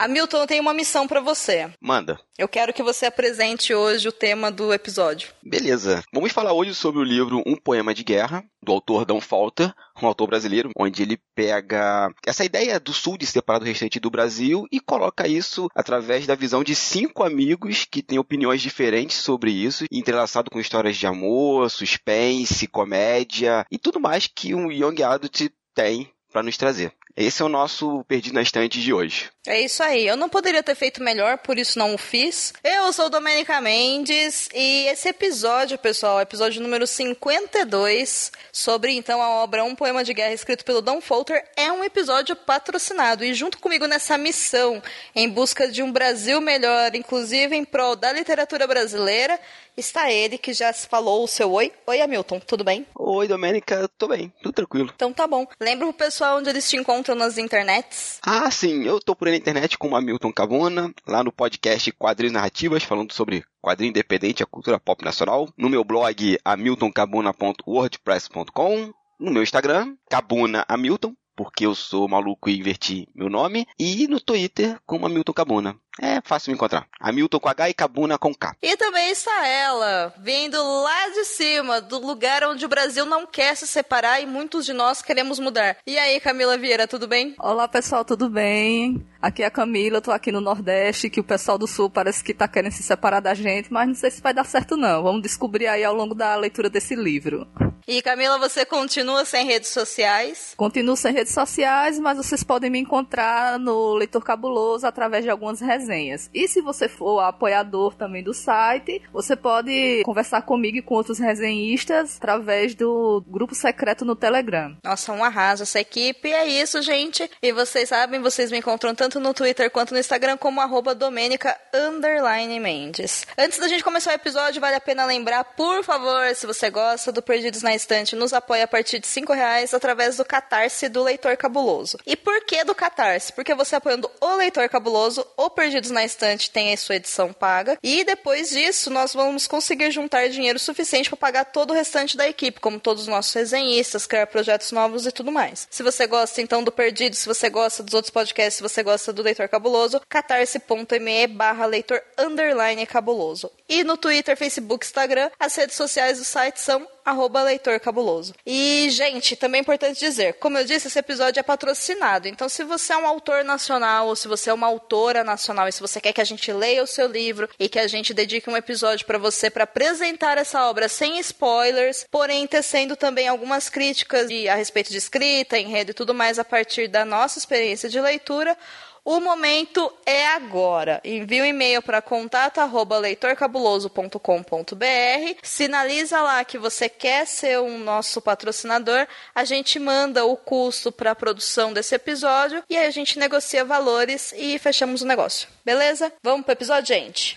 Hamilton, eu tenho uma missão para você. Manda. Eu quero que você apresente hoje o tema do episódio. Beleza. Vamos falar hoje sobre o livro Um Poema de Guerra, do autor Dom Falter, um autor brasileiro, onde ele pega essa ideia do sul de separar do restante do Brasil e coloca isso através da visão de cinco amigos que têm opiniões diferentes sobre isso, entrelaçado com histórias de amor, suspense, comédia e tudo mais que um young adult tem para nos trazer. Esse é o nosso Perdido na Estante de hoje. É isso aí. Eu não poderia ter feito melhor, por isso não o fiz. Eu sou Domenica Mendes e esse episódio, pessoal, episódio número 52, sobre então a obra Um Poema de Guerra escrito pelo Don Folter, é um episódio patrocinado. E junto comigo nessa missão em busca de um Brasil melhor, inclusive em prol da literatura brasileira, está ele que já falou o seu oi. Oi, Hamilton, tudo bem? Oi, Domênica, tô bem, tudo tranquilo. Então tá bom. Lembra o pessoal onde eles te encontram nas internets? Ah, sim, eu tô por aí na internet com o Hamilton Cavona, lá no podcast Quadrinhos Narrativas, falando sobre quadrinho independente e a cultura pop nacional, no meu blog hamiltoncabuna.wordpress.com, no meu Instagram, Cabuna Hamilton, porque eu sou maluco e inverti meu nome, e no Twitter como Hamilton Cabuna. É fácil me encontrar. Hamilton com H e Cabuna com K. E também está ela, vindo lá de cima, do lugar onde o Brasil não quer se separar e muitos de nós queremos mudar. E aí, Camila Vieira, tudo bem? Olá, pessoal, tudo bem? Aqui é a Camila, eu tô aqui no Nordeste, que o pessoal do Sul parece que tá querendo se separar da gente, mas não sei se vai dar certo não. Vamos descobrir aí ao longo da leitura desse livro. E Camila, você continua sem redes sociais? Continuo sem redes sociais, mas vocês podem me encontrar no Leitor Cabuloso através de algumas resenhas. E se você for apoiador também do site, você pode conversar comigo e com outros resenhistas através do grupo secreto no Telegram. Nossa, um arraso essa equipe. É isso, gente. E vocês sabem, vocês me encontram tanto no Twitter quanto no Instagram como arroba Domenica Mendes. Antes da gente começar o episódio, vale a pena lembrar, por favor, se você gosta do Perdidos na Estante, nos apoia a partir de 5 reais através do Catarse do Leitor Cabuloso. E por que do Catarse? Porque você apoiando o Leitor Cabuloso, o Perdidos na Estante tem a sua edição paga. E depois disso, nós vamos conseguir juntar dinheiro suficiente para pagar todo o restante da equipe, como todos os nossos resenhistas, criar projetos novos e tudo mais. Se você gosta então do Perdido, se você gosta dos outros podcasts, se você gosta do Leitor Cabuloso, catarse.me barra leitor underline cabuloso. E no Twitter, Facebook, Instagram, as redes sociais do site são arroba leitor cabuloso. E, gente, também é importante dizer, como eu disse, esse episódio é patrocinado. Então, se você é um autor nacional ou se você é uma autora nacional e se você quer que a gente leia o seu livro e que a gente dedique um episódio para você para apresentar essa obra sem spoilers, porém tecendo também algumas críticas a respeito de escrita, enredo e tudo mais a partir da nossa experiência de leitura, o momento é agora. Envie um e-mail para contato@leitorcabuloso.com.br. Sinaliza lá que você quer ser um nosso patrocinador. A gente manda o custo para a produção desse episódio e aí a gente negocia valores e fechamos o negócio. Beleza? Vamos pro episódio, gente.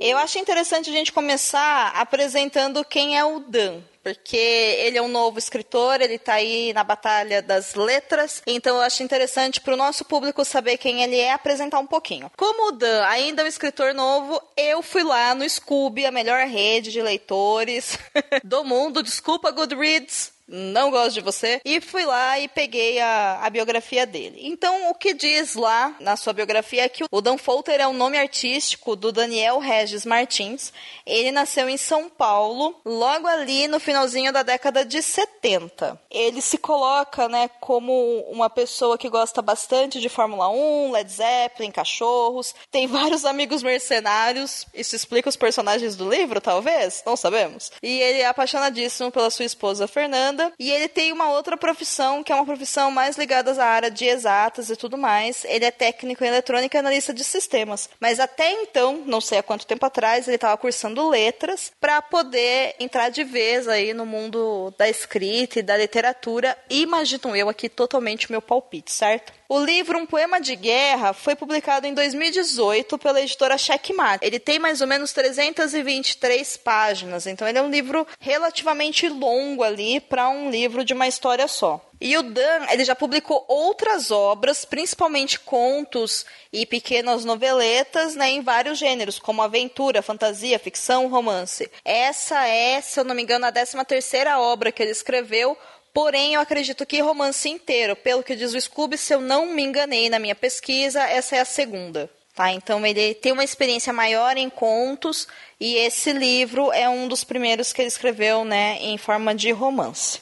Eu acho interessante a gente começar apresentando quem é o Dan porque ele é um novo escritor, ele está aí na batalha das letras, então eu acho interessante para o nosso público saber quem ele é, apresentar um pouquinho. Como o Dan ainda é um escritor novo, eu fui lá no Scooby, a melhor rede de leitores do mundo, desculpa Goodreads, não gosto de você, e fui lá e peguei a, a biografia dele. Então, o que diz lá na sua biografia é que o Dan Folter é o nome artístico do Daniel Regis Martins. Ele nasceu em São Paulo, logo ali no finalzinho da década de 70. Ele se coloca, né, como uma pessoa que gosta bastante de Fórmula 1, Led Zeppelin, cachorros, tem vários amigos mercenários. Isso explica os personagens do livro, talvez? Não sabemos. E ele é apaixonadíssimo pela sua esposa Fernanda e ele tem uma outra profissão, que é uma profissão mais ligada à área de exatas e tudo mais. Ele é técnico em eletrônica e analista de sistemas. Mas até então, não sei há quanto tempo atrás, ele estava cursando letras para poder entrar de vez aí no mundo da escrita e da literatura. Imagino eu aqui totalmente meu palpite, certo? O livro Um Poema de Guerra foi publicado em 2018 pela editora Checkmate. Ele tem mais ou menos 323 páginas, então ele é um livro relativamente longo ali para um livro de uma história só. E o Dan, ele já publicou outras obras, principalmente contos e pequenas noveletas, né, em vários gêneros, como aventura, fantasia, ficção, romance. Essa é, se eu não me engano, a 13 terceira obra que ele escreveu, Porém, eu acredito que romance inteiro, pelo que diz o Scooby, se eu não me enganei na minha pesquisa, essa é a segunda. Tá? Então ele tem uma experiência maior em contos e esse livro é um dos primeiros que ele escreveu, né, em forma de romance.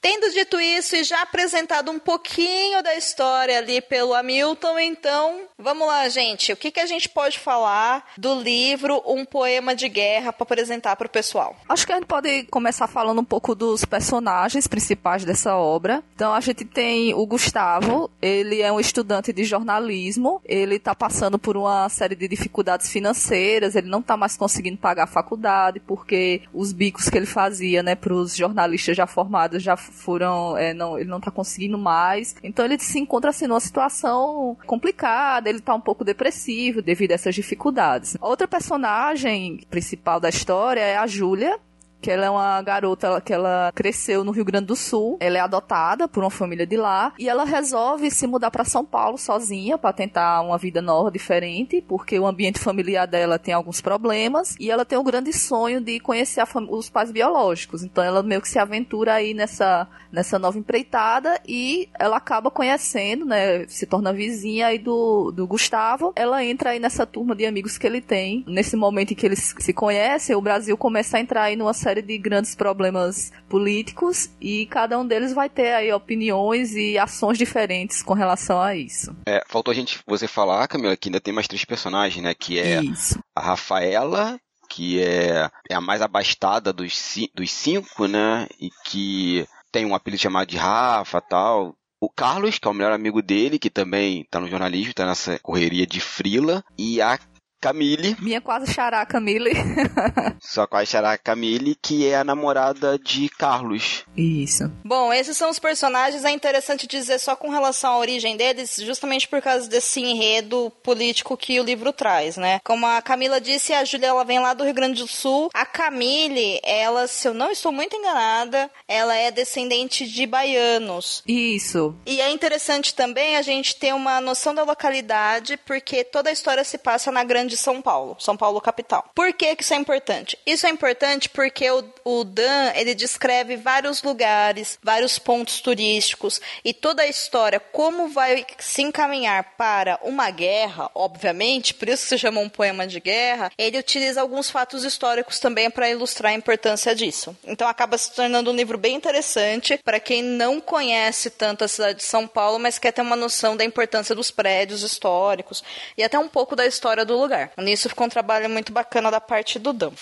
Tendo dito isso e já apresentado um pouquinho da história ali pelo Hamilton, então, vamos lá, gente. O que, que a gente pode falar do livro Um Poema de Guerra para apresentar para o pessoal? Acho que a gente pode começar falando um pouco dos personagens principais dessa obra. Então, a gente tem o Gustavo, ele é um estudante de jornalismo, ele está passando por uma série de dificuldades financeiras, ele não está mais conseguindo conseguindo pagar a faculdade, porque os bicos que ele fazia, né, para os jornalistas já formados já foram, é, não, ele não está conseguindo mais. Então ele se encontra assim numa situação complicada, ele está um pouco depressivo devido a essas dificuldades. Outra personagem principal da história é a Júlia, que ela é uma garota que ela cresceu no Rio Grande do Sul. Ela é adotada por uma família de lá e ela resolve se mudar para São Paulo sozinha para tentar uma vida nova, diferente, porque o ambiente familiar dela tem alguns problemas e ela tem o grande sonho de conhecer os pais biológicos. Então ela meio que se aventura aí nessa nessa nova empreitada e ela acaba conhecendo, né, se torna vizinha aí do, do Gustavo. Ela entra aí nessa turma de amigos que ele tem. Nesse momento em que eles se conhecem, o Brasil começa a entrar aí numa série série de grandes problemas políticos e cada um deles vai ter aí opiniões e ações diferentes com relação a isso. É, faltou a gente você falar, Camila, que ainda tem mais três personagens, né? Que é isso. a Rafaela, que é, é a mais abastada dos, dos cinco, né? E que tem um apelido chamado de Rafa tal. O Carlos, que é o melhor amigo dele, que também tá no jornalismo, tá nessa correria de frila. E a Camille. Minha quase xará Camille. Sua quase xará Camille, que é a namorada de Carlos. Isso. Bom, esses são os personagens. É interessante dizer só com relação à origem deles, justamente por causa desse enredo político que o livro traz, né? Como a Camila disse, a Júlia ela vem lá do Rio Grande do Sul. A Camille, ela, se eu não estou muito enganada, ela é descendente de baianos. Isso. E é interessante também a gente ter uma noção da localidade, porque toda a história se passa na Grande de São Paulo, São Paulo capital. Por que, que isso é importante? Isso é importante porque o, o Dan ele descreve vários lugares, vários pontos turísticos e toda a história, como vai se encaminhar para uma guerra, obviamente, por isso se chama um poema de guerra, ele utiliza alguns fatos históricos também para ilustrar a importância disso. Então acaba se tornando um livro bem interessante para quem não conhece tanto a cidade de São Paulo, mas quer ter uma noção da importância dos prédios históricos e até um pouco da história do lugar. Nisso ficou um trabalho muito bacana da parte do Dan.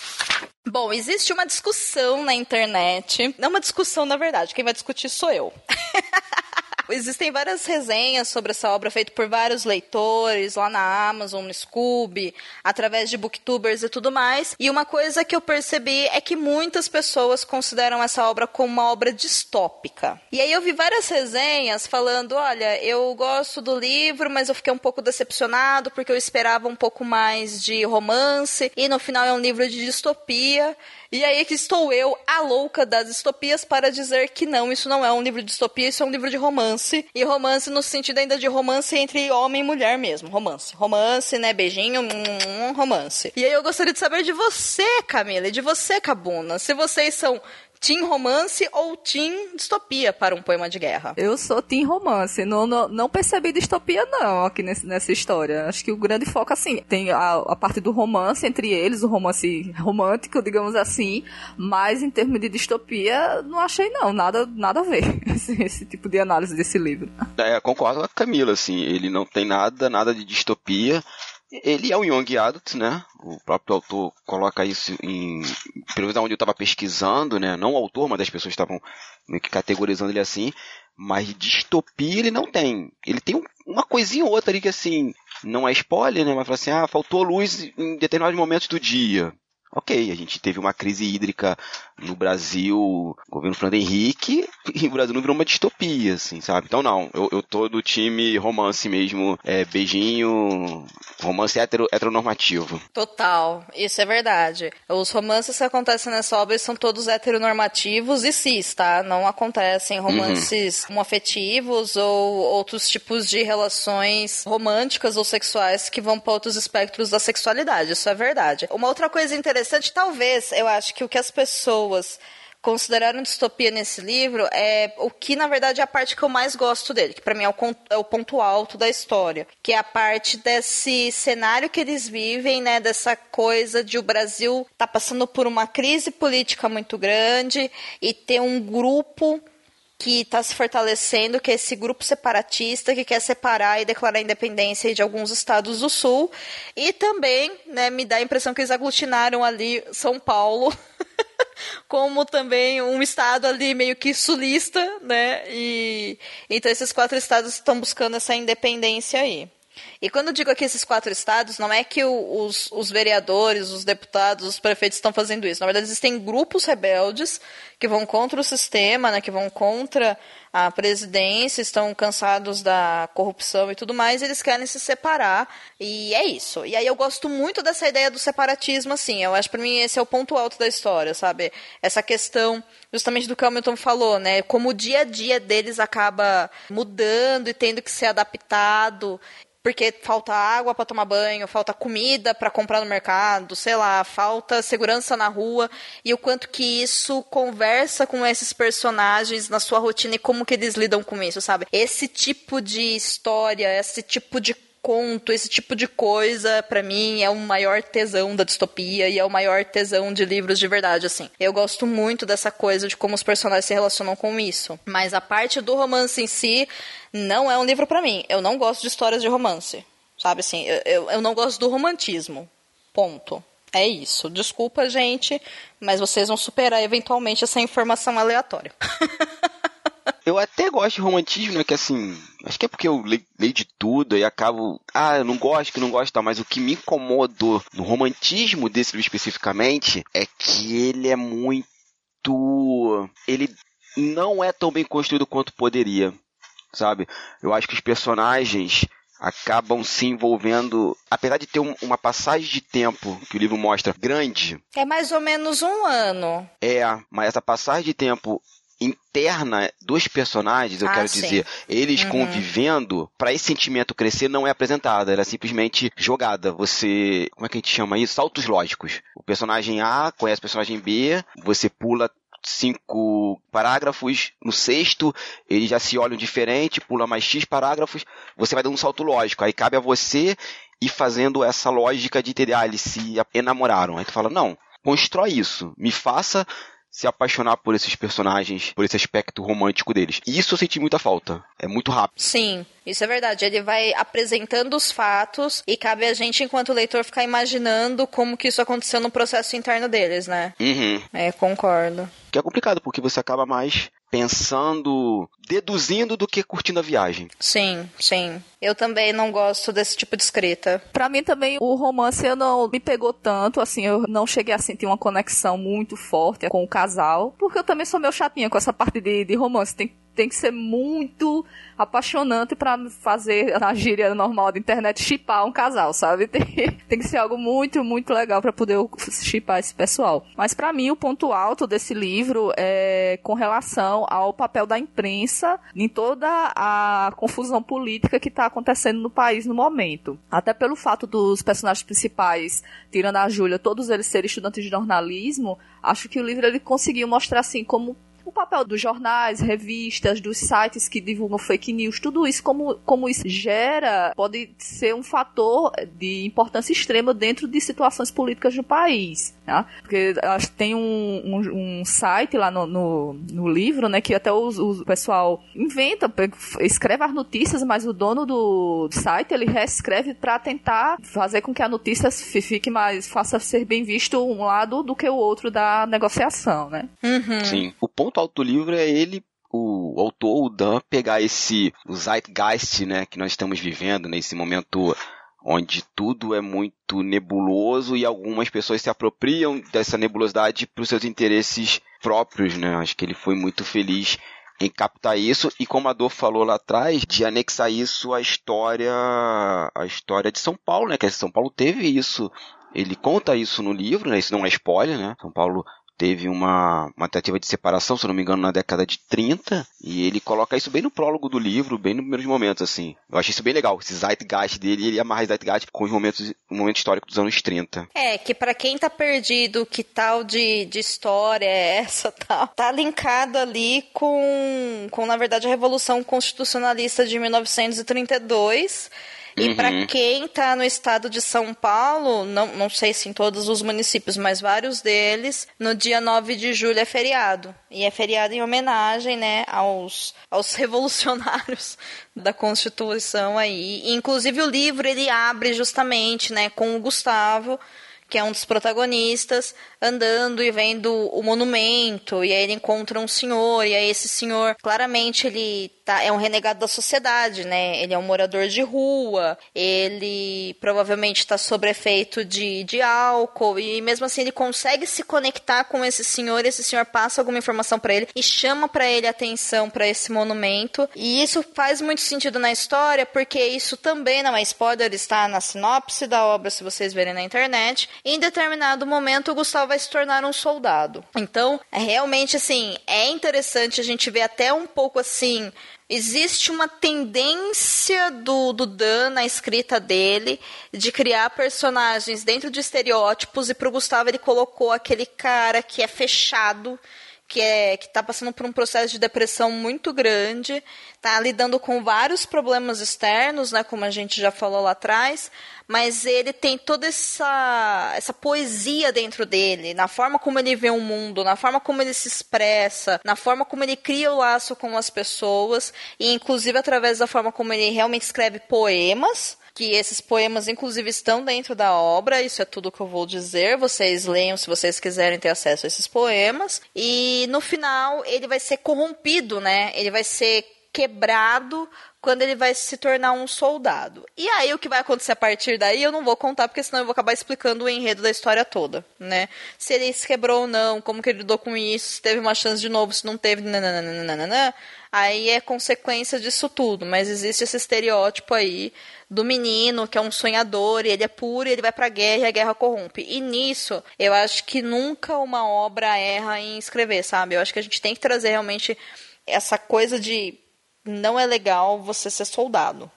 Bom, existe uma discussão na internet. Não uma discussão, na verdade, quem vai discutir sou eu. Existem várias resenhas sobre essa obra feitas por vários leitores lá na Amazon, no Scooby, através de booktubers e tudo mais. E uma coisa que eu percebi é que muitas pessoas consideram essa obra como uma obra distópica. E aí eu vi várias resenhas falando: olha, eu gosto do livro, mas eu fiquei um pouco decepcionado porque eu esperava um pouco mais de romance e no final é um livro de distopia. E aí que estou eu, a louca das distopias, para dizer que não, isso não é um livro de distopia, isso é um livro de romance. E romance no sentido ainda de romance entre homem e mulher mesmo. Romance. Romance, né? Beijinho, hum, romance. E aí eu gostaria de saber de você, Camila, e de você, Cabuna. Se vocês são Team romance ou team distopia para um poema de guerra? Eu sou team romance. Não, não, não percebi distopia, não, aqui nesse, nessa história. Acho que o grande foco, assim, tem a, a parte do romance entre eles, o romance romântico, digamos assim, mas em termos de distopia, não achei, não. Nada, nada a ver esse, esse tipo de análise desse livro. É, concordo com a Camila, assim. Ele não tem nada, nada de distopia. Ele é um young adult, né? O próprio autor coloca isso em. Pelo menos onde eu estava pesquisando, né? Não o autor, mas as pessoas estavam meio que categorizando ele assim. Mas distopia ele não tem. Ele tem uma coisinha ou outra ali que assim. Não é spoiler, né? Mas fala assim: ah, faltou luz em determinados momentos do dia. Ok, a gente teve uma crise hídrica no Brasil, governo Fernando Henrique, e o Brasil não virou uma distopia, assim, sabe? Então não, eu, eu tô do time romance mesmo, é, beijinho, romance hetero, heteronormativo. Total, isso é verdade. Os romances que acontecem nessa obra são todos heteronormativos e cis, tá? Não acontecem romances uhum. homoafetivos ou outros tipos de relações românticas ou sexuais que vão para outros espectros da sexualidade, isso é verdade. Uma outra coisa interessante, talvez, eu acho que o que as pessoas consideraram distopia nesse livro é o que na verdade é a parte que eu mais gosto dele, que para mim é o, é o, ponto alto da história, que é a parte desse cenário que eles vivem, né, dessa coisa de o Brasil tá passando por uma crise política muito grande e ter um grupo que está se fortalecendo, que é esse grupo separatista que quer separar e declarar a independência de alguns estados do sul. E também né, me dá a impressão que eles aglutinaram ali São Paulo. como também um estado ali meio que sulista, né? E então esses quatro estados estão buscando essa independência aí. E quando eu digo aqui esses quatro estados, não é que o, os, os, vereadores, os deputados, os prefeitos estão fazendo isso. Na verdade, existem grupos rebeldes que vão contra o sistema, né, que vão contra a presidência, estão cansados da corrupção e tudo mais, e eles querem se separar. E é isso. E aí eu gosto muito dessa ideia do separatismo, assim. Eu acho para mim esse é o ponto alto da história, sabe? Essa questão justamente do que o Hamilton falou, né? Como o dia a dia deles acaba mudando e tendo que ser adaptado porque falta água para tomar banho, falta comida para comprar no mercado, sei lá, falta segurança na rua e o quanto que isso conversa com esses personagens na sua rotina e como que eles lidam com isso, sabe? Esse tipo de história, esse tipo de conto, esse tipo de coisa, para mim, é o maior tesão da distopia e é o maior tesão de livros de verdade, assim. Eu gosto muito dessa coisa de como os personagens se relacionam com isso. Mas a parte do romance em si não é um livro para mim. Eu não gosto de histórias de romance. Sabe assim, eu, eu, eu não gosto do romantismo. Ponto. É isso. Desculpa, gente, mas vocês vão superar eventualmente essa informação aleatória. eu até gosto de romantismo, né? Que assim, acho que é porque eu leio, leio de tudo e acabo. Ah, eu não gosto, que não gosto, tá, mas o que me incomodou no romantismo desse livro especificamente é que ele é muito. Ele não é tão bem construído quanto poderia, sabe? Eu acho que os personagens acabam se envolvendo, apesar de ter um, uma passagem de tempo que o livro mostra grande. É mais ou menos um ano. É, mas essa passagem de tempo interna dos personagens, eu ah, quero sim. dizer, eles uhum. convivendo, para esse sentimento crescer não é apresentada, ela é simplesmente jogada. Você, como é que a gente chama isso? Saltos lógicos. O personagem A conhece o personagem B, você pula cinco parágrafos, no sexto eles já se olham diferente, pula mais X parágrafos, você vai dando um salto lógico. Aí cabe a você ir fazendo essa lógica de entender, ah, eles se enamoraram. Aí tu fala, não, constrói isso, me faça se apaixonar por esses personagens, por esse aspecto romântico deles. E isso eu senti muita falta. É muito rápido. Sim, isso é verdade. Ele vai apresentando os fatos e cabe a gente, enquanto leitor, ficar imaginando como que isso aconteceu no processo interno deles, né? Uhum. É, concordo. Que é complicado, porque você acaba mais pensando, deduzindo do que curtindo a viagem. Sim, sim. Eu também não gosto desse tipo de escrita. Para mim também o romance não me pegou tanto, assim, eu não cheguei a sentir uma conexão muito forte com o casal, porque eu também sou meio chatinha com essa parte de, de romance. Tem tem que ser muito apaixonante para fazer na gíria normal da internet chipar um casal, sabe? Tem, tem que ser algo muito, muito legal para poder chipar esse pessoal. Mas para mim o ponto alto desse livro é com relação ao papel da imprensa em toda a confusão política que está acontecendo no país no momento. Até pelo fato dos personagens principais, tirando a Júlia, todos eles serem estudantes de jornalismo, acho que o livro ele conseguiu mostrar assim como o papel dos jornais, revistas, dos sites que divulgam fake news, tudo isso, como, como isso gera, pode ser um fator de importância extrema dentro de situações políticas no país. Tá? Porque acho que tem um, um, um site lá no, no, no, livro, né, que até o pessoal inventa, escreve as notícias, mas o dono do site ele reescreve para tentar fazer com que a notícia fique mais, faça ser bem visto um lado do que o outro da negociação, né? Uhum. Sim. O ponto alto do livro é ele o autor, o Dan, pegar esse o zeitgeist, né, que nós estamos vivendo nesse momento onde tudo é muito nebuloso e algumas pessoas se apropriam dessa nebulosidade para os seus interesses próprios, né? Acho que ele foi muito feliz em captar isso e como a Dor falou lá atrás, de anexar isso à história, à história de São Paulo, né? Que São Paulo teve isso ele conta isso no livro, né? Isso não é spoiler, né? São Paulo teve uma, uma tentativa de separação, se não me engano, na década de 30, e ele coloca isso bem no prólogo do livro, bem nos primeiros momentos, assim. Eu achei isso bem legal, esse zeitgeist dele, ele amarra zeitgeist com os momentos, o momento histórico dos anos 30. É, que para quem tá perdido, que tal de, de história é essa, tal, tá linkado ali com, com, na verdade, a Revolução Constitucionalista de 1932, e uhum. para quem está no estado de São Paulo, não, não sei se em todos os municípios, mas vários deles, no dia 9 de julho é feriado. E é feriado em homenagem né, aos, aos revolucionários da Constituição aí. E, inclusive o livro ele abre justamente né, com o Gustavo que é um dos protagonistas, andando e vendo o monumento, e aí ele encontra um senhor, e aí esse senhor, claramente ele tá, é um renegado da sociedade, né? Ele é um morador de rua, ele provavelmente está sob efeito de, de álcool, e mesmo assim ele consegue se conectar com esse senhor, esse senhor passa alguma informação para ele e chama para ele atenção para esse monumento, e isso faz muito sentido na história, porque isso também não é spoiler, está na sinopse da obra, se vocês verem na internet. Em determinado momento, o Gustavo vai se tornar um soldado. Então, é realmente assim, é interessante a gente ver até um pouco assim existe uma tendência do, do Dan na escrita dele de criar personagens dentro de estereótipos e pro Gustavo ele colocou aquele cara que é fechado, que é que está passando por um processo de depressão muito grande, está lidando com vários problemas externos, né, como a gente já falou lá atrás, mas ele tem toda essa, essa poesia dentro dele, na forma como ele vê o mundo, na forma como ele se expressa, na forma como ele cria o laço com as pessoas, e inclusive através da forma como ele realmente escreve poemas, que esses poemas, inclusive, estão dentro da obra, isso é tudo que eu vou dizer. Vocês leiam se vocês quiserem ter acesso a esses poemas. E no final, ele vai ser corrompido, né? Ele vai ser quebrado quando ele vai se tornar um soldado. E aí o que vai acontecer a partir daí eu não vou contar, porque senão eu vou acabar explicando o enredo da história toda, né? Se ele se quebrou ou não, como que ele lidou com isso, se teve uma chance de novo, se não teve, nananana, aí é consequência disso tudo. Mas existe esse estereótipo aí do menino que é um sonhador, e ele é puro, e ele vai pra guerra e a guerra corrompe. E nisso, eu acho que nunca uma obra erra em escrever, sabe? Eu acho que a gente tem que trazer realmente essa coisa de não é legal você ser soldado.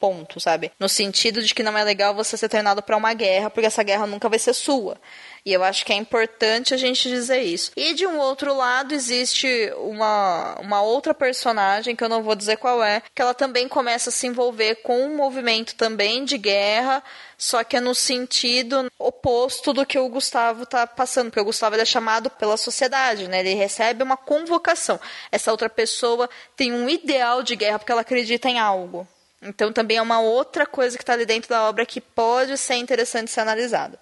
Ponto, sabe? No sentido de que não é legal você ser treinado para uma guerra, porque essa guerra nunca vai ser sua. E eu acho que é importante a gente dizer isso. E de um outro lado, existe uma, uma outra personagem, que eu não vou dizer qual é, que ela também começa a se envolver com um movimento também de guerra, só que é no sentido oposto do que o Gustavo tá passando, porque o Gustavo é chamado pela sociedade, né? Ele recebe uma convocação. Essa outra pessoa tem um ideal de guerra porque ela acredita em algo. Então também é uma outra coisa que está ali dentro da obra que pode ser interessante ser analisada.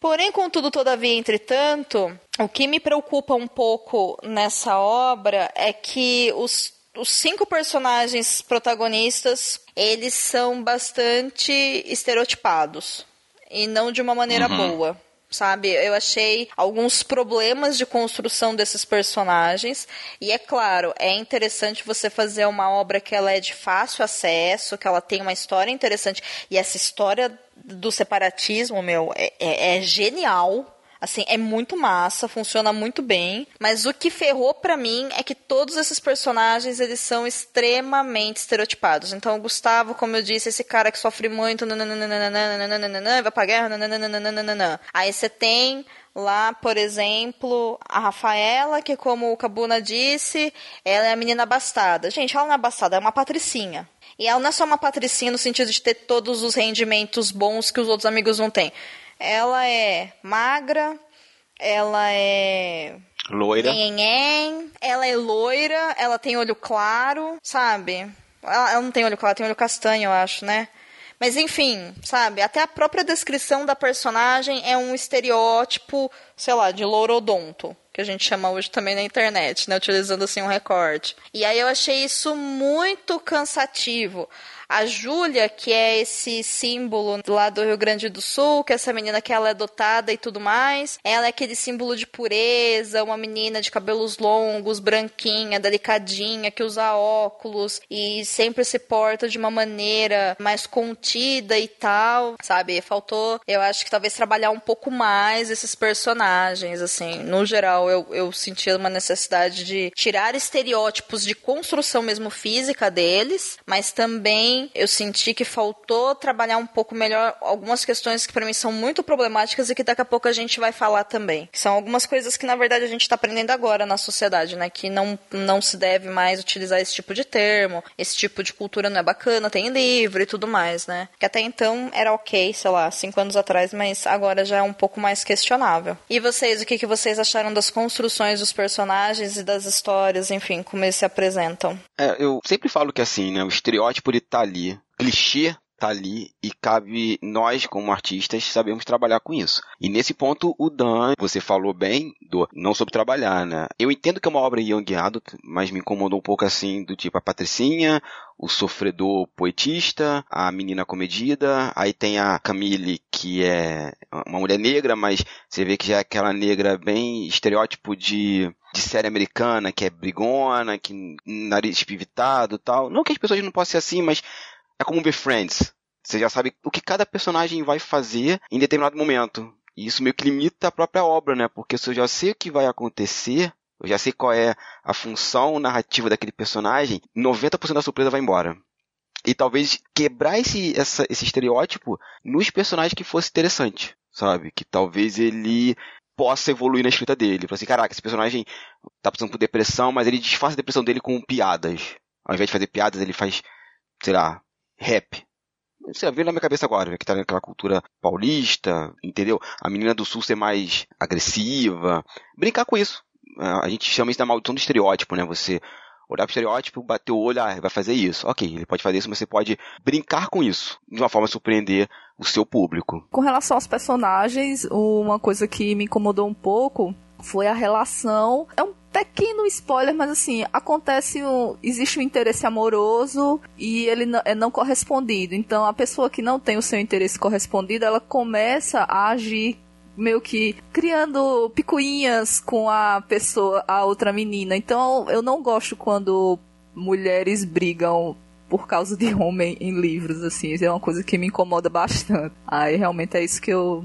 Porém, contudo, todavia, entretanto, o que me preocupa um pouco nessa obra é que os, os cinco personagens protagonistas eles são bastante estereotipados e não de uma maneira uhum. boa sabe? Eu achei alguns problemas de construção desses personagens. E é claro, é interessante você fazer uma obra que ela é de fácil acesso, que ela tem uma história interessante. E essa história do separatismo, meu, é, é, é genial Assim, é muito massa, funciona muito bem, mas o que ferrou para mim é que todos esses personagens, eles são extremamente estereotipados. Então, o Gustavo, como eu disse, esse cara que sofre muito, vai pra guerra, Aí você tem lá, por exemplo, a Rafaela, que como o Cabuna disse, ela é a menina abastada. Gente, ela não é abastada, é uma patricinha. E ela não é só uma patricinha no sentido de ter todos os rendimentos bons que os outros amigos não têm ela é magra, ela é loira. ela é loira, ela tem olho claro, sabe? Ela, ela não tem olho claro, tem olho castanho, eu acho, né? Mas enfim, sabe? Até a própria descrição da personagem é um estereótipo, sei lá, de lourodonto, que a gente chama hoje também na internet, né? Utilizando assim um recorte. E aí eu achei isso muito cansativo. A Júlia, que é esse símbolo lá do Rio Grande do Sul, que é essa menina que ela é dotada e tudo mais, ela é aquele símbolo de pureza, uma menina de cabelos longos, branquinha, delicadinha, que usa óculos e sempre se porta de uma maneira mais contida e tal, sabe? Faltou, eu acho que talvez trabalhar um pouco mais esses personagens, assim. No geral, eu, eu senti uma necessidade de tirar estereótipos de construção mesmo física deles, mas também eu senti que faltou trabalhar um pouco melhor algumas questões que para mim são muito problemáticas e que daqui a pouco a gente vai falar também. Que são algumas coisas que na verdade a gente está aprendendo agora na sociedade, né? Que não, não se deve mais utilizar esse tipo de termo, esse tipo de cultura não é bacana, tem livro e tudo mais, né? Que até então era ok, sei lá, cinco anos atrás, mas agora já é um pouco mais questionável. E vocês, o que, que vocês acharam das construções dos personagens e das histórias, enfim, como eles se apresentam? É, eu sempre falo que assim, né? O estereótipo ele tá ali. Clichê tá ali e cabe nós, como artistas, sabemos trabalhar com isso. E nesse ponto, o Dan, você falou bem do não soube trabalhar, né? Eu entendo que é uma obra Young Adult, mas me incomodou um pouco assim, do tipo a Patricinha, o sofredor poetista, a menina comedida, aí tem a Camille, que é uma mulher negra, mas você vê que já é aquela negra bem estereótipo de de série americana, que é brigona, que nariz pivitado tal. Não que as pessoas não possam ser assim, mas é como ver Friends. Você já sabe o que cada personagem vai fazer em determinado momento. E isso meio que limita a própria obra, né? Porque se eu já sei o que vai acontecer, eu já sei qual é a função narrativa daquele personagem, 90% da surpresa vai embora. E talvez quebrar esse, essa, esse estereótipo nos personagens que fosse interessante, sabe? Que talvez ele possa evoluir na escrita dele. Falar assim, caraca, esse personagem tá passando por depressão, mas ele disfarça a depressão dele com piadas. Ao invés de fazer piadas, ele faz, sei lá, rap. Você vê na minha cabeça agora, que tá naquela cultura paulista, entendeu? A menina do sul ser mais agressiva. Brincar com isso. A gente chama isso da maldição do estereótipo, né? Você olhar pro estereótipo, bater o olho, ah, vai fazer isso. Ok, ele pode fazer isso, mas você pode brincar com isso, de uma forma surpreender o seu público. Com relação aos personagens, uma coisa que me incomodou um pouco foi a relação. É um pequeno spoiler, mas assim, acontece um. Existe um interesse amoroso e ele é não correspondido. Então a pessoa que não tem o seu interesse correspondido, ela começa a agir meio que criando picuinhas com a pessoa, a outra menina. Então eu não gosto quando mulheres brigam por causa de homem em livros, assim. É uma coisa que me incomoda bastante. Aí realmente é isso que eu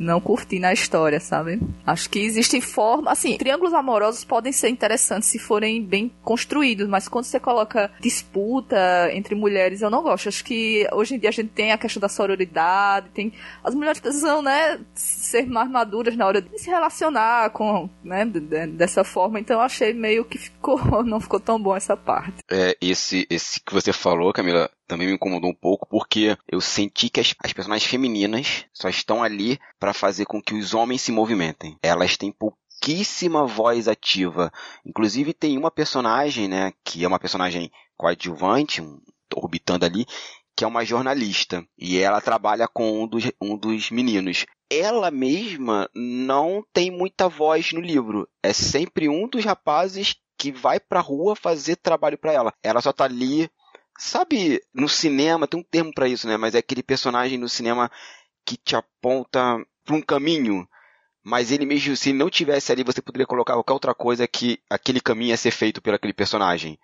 não curti na história, sabe? Acho que existem formas. Assim, triângulos amorosos podem ser interessantes se forem bem construídos, mas quando você coloca disputa entre mulheres, eu não gosto. Acho que hoje em dia a gente tem a questão da sororidade, tem. As mulheres precisam, né, ser mais maduras na hora de se relacionar com, né, dessa forma. Então eu achei meio que ficou. Não ficou tão bom essa parte. É, esse, esse que você falou, Camila, também me incomodou um pouco porque eu senti que as, as personagens femininas só estão ali para fazer com que os homens se movimentem. Elas têm pouquíssima voz ativa. Inclusive tem uma personagem, né, que é uma personagem coadjuvante, um, orbitando ali, que é uma jornalista. E ela trabalha com um dos, um dos meninos. Ela mesma não tem muita voz no livro. É sempre um dos rapazes que vai pra rua fazer trabalho para ela. Ela só tá ali Sabe, no cinema, tem um termo para isso, né? Mas é aquele personagem no cinema que te aponta para um caminho, mas ele mesmo, se não tivesse ali, você poderia colocar qualquer outra coisa que aquele caminho ia ser feito por aquele personagem.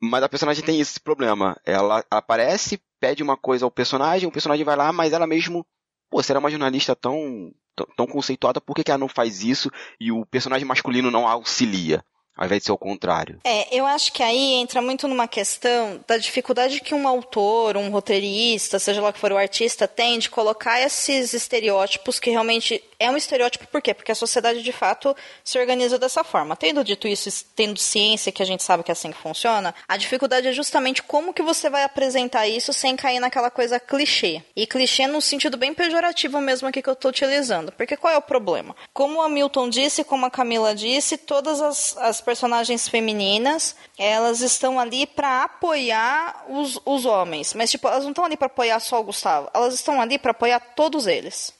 Mas a personagem tem esse problema. Ela aparece, pede uma coisa ao personagem, o personagem vai lá, mas ela mesmo. Pô, era uma jornalista tão, tão, tão conceituada, por que, que ela não faz isso e o personagem masculino não auxilia? Ao invés de ser o contrário. É, eu acho que aí entra muito numa questão da dificuldade que um autor, um roteirista, seja lá que for o artista, tem de colocar esses estereótipos que realmente é um estereótipo por quê? Porque a sociedade de fato se organiza dessa forma. Tendo dito isso, tendo ciência que a gente sabe que é assim que funciona, a dificuldade é justamente como que você vai apresentar isso sem cair naquela coisa clichê. E clichê no sentido bem pejorativo mesmo aqui que eu estou utilizando. Porque qual é o problema? Como o Hamilton disse, como a Camila disse, todas as, as personagens femininas, elas estão ali para apoiar os, os homens. Mas, tipo, elas não estão ali para apoiar só o Gustavo. Elas estão ali para apoiar todos eles.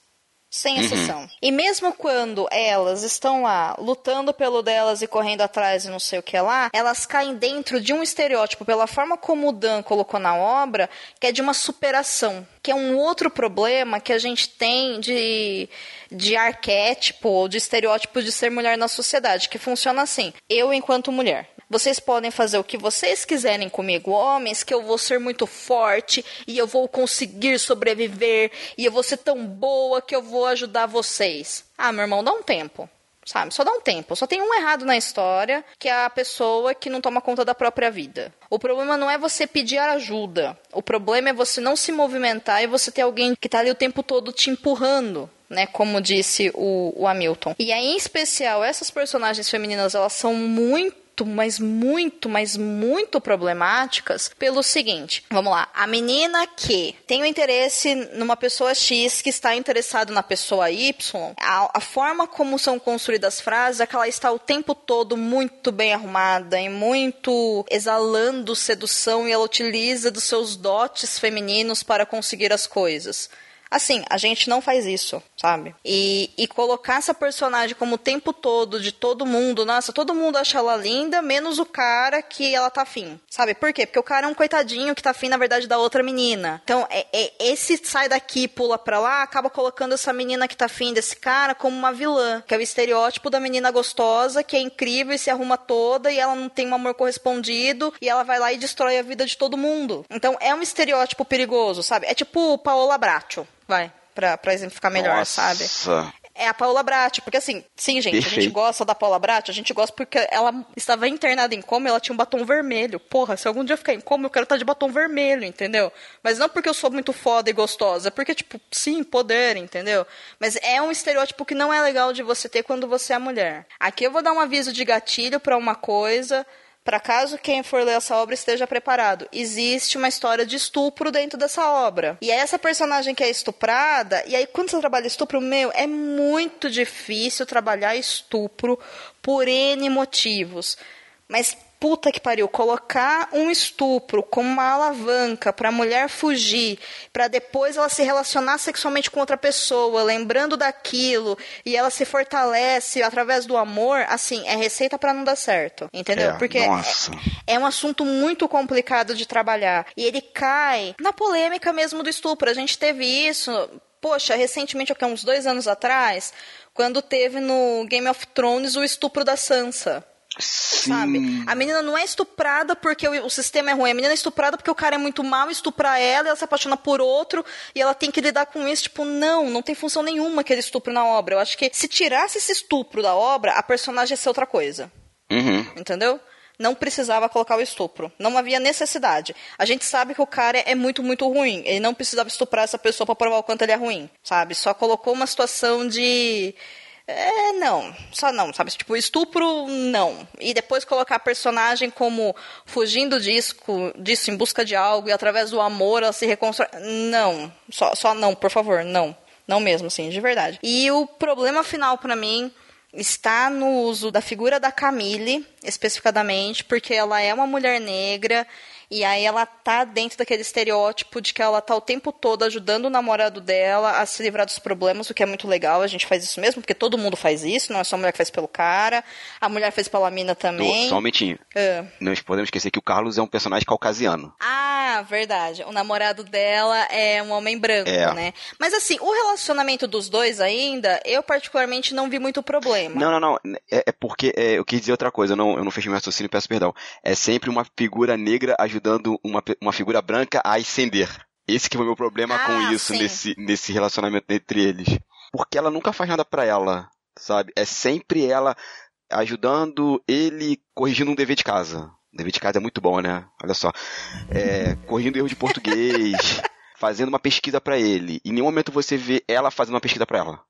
Sem exceção. Uhum. E mesmo quando elas estão lá lutando pelo delas e correndo atrás e não sei o que lá, elas caem dentro de um estereótipo, pela forma como o Dan colocou na obra, que é de uma superação. Que é um outro problema que a gente tem de, de arquétipo ou de estereótipo de ser mulher na sociedade, que funciona assim. Eu, enquanto mulher, vocês podem fazer o que vocês quiserem comigo, homens, que eu vou ser muito forte e eu vou conseguir sobreviver e eu vou ser tão boa que eu vou ajudar vocês. Ah, meu irmão, dá um tempo sabe? Só dá um tempo. Só tem um errado na história, que é a pessoa que não toma conta da própria vida. O problema não é você pedir ajuda. O problema é você não se movimentar e você ter alguém que tá ali o tempo todo te empurrando. Né, como disse o, o Hamilton. E aí, em especial, essas personagens femininas, elas são muito muito, mas muito, mas muito problemáticas pelo seguinte: vamos lá, a menina que tem o um interesse numa pessoa X que está interessado na pessoa Y, a, a forma como são construídas as frases é que ela está o tempo todo muito bem arrumada e muito exalando sedução e ela utiliza dos seus dotes femininos para conseguir as coisas. Assim, a gente não faz isso, sabe? E, e colocar essa personagem como o tempo todo de todo mundo, nossa, todo mundo acha ela linda, menos o cara que ela tá afim, sabe? Por quê? Porque o cara é um coitadinho que tá afim, na verdade, da outra menina. Então, é, é esse sai daqui pula pra lá, acaba colocando essa menina que tá afim desse cara como uma vilã, que é o estereótipo da menina gostosa, que é incrível e se arruma toda e ela não tem um amor correspondido e ela vai lá e destrói a vida de todo mundo. Então, é um estereótipo perigoso, sabe? É tipo Paola Bracho vai, pra, pra exemplificar melhor, Nossa. sabe? É a Paula Bratti, porque assim, sim, gente, Perfeito. a gente gosta da Paula Bratti, a gente gosta porque ela estava internada em coma e ela tinha um batom vermelho. Porra, se algum dia eu ficar em coma, eu quero estar de batom vermelho, entendeu? Mas não porque eu sou muito foda e gostosa, é porque, tipo, sim, poder, entendeu? Mas é um estereótipo que não é legal de você ter quando você é mulher. Aqui eu vou dar um aviso de gatilho para uma coisa para caso quem for ler essa obra esteja preparado, existe uma história de estupro dentro dessa obra. E é essa personagem que é estuprada, e aí quando você trabalha estupro, meu, é muito difícil trabalhar estupro por N motivos. Mas puta que pariu, colocar um estupro como uma alavanca para a mulher fugir, para depois ela se relacionar sexualmente com outra pessoa, lembrando daquilo, e ela se fortalece através do amor, assim, é receita para não dar certo, entendeu? É, Porque é, é, um assunto muito complicado de trabalhar. E ele cai na polêmica mesmo do estupro. A gente teve isso, poxa, recentemente, uns dois anos atrás, quando teve no Game of Thrones o estupro da Sansa. Sim. Sabe? A menina não é estuprada porque o, o, sistema é ruim. A menina é estuprada porque o cara é muito mal, estupra ela, ela se apaixona por outro e ela tem que lidar com isso. Tipo, não, não tem função nenhuma aquele estupro na obra. Eu acho que se tirasse esse estupro da obra, a personagem ia ser outra coisa. Uhum. Entendeu? Não precisava colocar o estupro. Não havia necessidade. A gente sabe que o cara é muito, muito ruim. Ele não precisava estuprar essa pessoa para provar o quanto ele é ruim, sabe? Só colocou uma situação de é, não. Só não, sabe? Tipo, estupro, não. E depois colocar a personagem como fugindo disso, disso em busca de algo e através do amor ela se reconstrói. Não. Só, só não, por favor, não. Não mesmo, assim, de verdade. E o problema final para mim está no uso da figura da Camille, especificadamente, porque ela é uma mulher negra e aí ela tá dentro daquele estereótipo de que ela tá o tempo todo ajudando o namorado dela a se livrar dos problemas, o que é muito legal. A gente faz isso mesmo, porque todo mundo faz isso, não é só a mulher que faz pelo cara. A mulher fez pela mina também. Só um momentinho. É. Não podemos esquecer que o Carlos é um personagem caucasiano. Ah, verdade. O namorado dela é um homem branco, é. né? Mas assim, o relacionamento dos dois ainda, eu particularmente não vi muito problema. Não, não, não. É, é porque é, eu quis dizer outra coisa, eu não, eu não fechei meu raciocínio, peço perdão. É sempre uma figura negra ajudando uma, uma figura branca a ascender. Esse que foi o meu problema ah, com isso nesse, nesse relacionamento entre eles. Porque ela nunca faz nada para ela, sabe? É sempre ela ajudando ele corrigindo um dever de casa. Dever de casa é muito bom, né? Olha só. É, corrigindo erro de português, fazendo uma pesquisa para ele. Em nenhum momento você vê ela fazendo uma pesquisa para ela.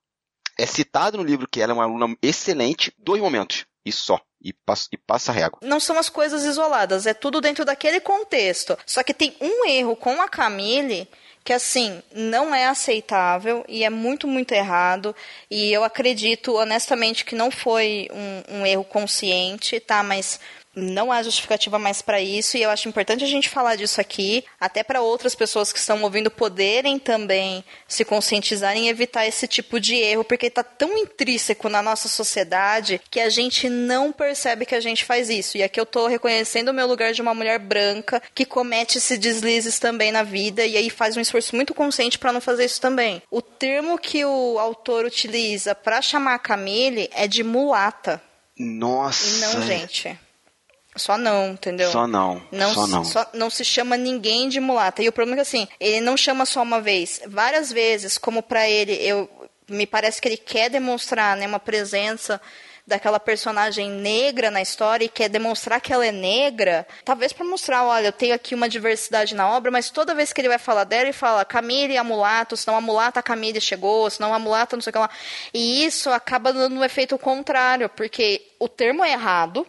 É citado no livro que ela é uma aluna excelente, dois momentos e só. E passa, e passa régua. Não são as coisas isoladas, é tudo dentro daquele contexto. Só que tem um erro com a Camille que assim não é aceitável e é muito muito errado e eu acredito honestamente que não foi um, um erro consciente tá mas não há justificativa mais para isso e eu acho importante a gente falar disso aqui, até para outras pessoas que estão ouvindo poderem também se conscientizarem e evitar esse tipo de erro, porque está tão intrínseco na nossa sociedade que a gente não percebe que a gente faz isso. E aqui eu estou reconhecendo o meu lugar de uma mulher branca que comete esses deslizes também na vida e aí faz um esforço muito consciente para não fazer isso também. O termo que o autor utiliza para chamar a Camille é de mulata. Nossa. E não, gente. Só não, entendeu? Só não. Não, só não. Só, não se chama ninguém de mulata. E o problema é que assim, ele não chama só uma vez, várias vezes, como para ele, eu me parece que ele quer demonstrar, né, uma presença daquela personagem negra na história e quer demonstrar que ela é negra, talvez para mostrar, olha, eu tenho aqui uma diversidade na obra, mas toda vez que ele vai falar dela, ele fala Camille a mulato, senão a mulata a Camille chegou, senão a mulata não sei o que lá. E isso acaba dando um efeito contrário, porque o termo é errado,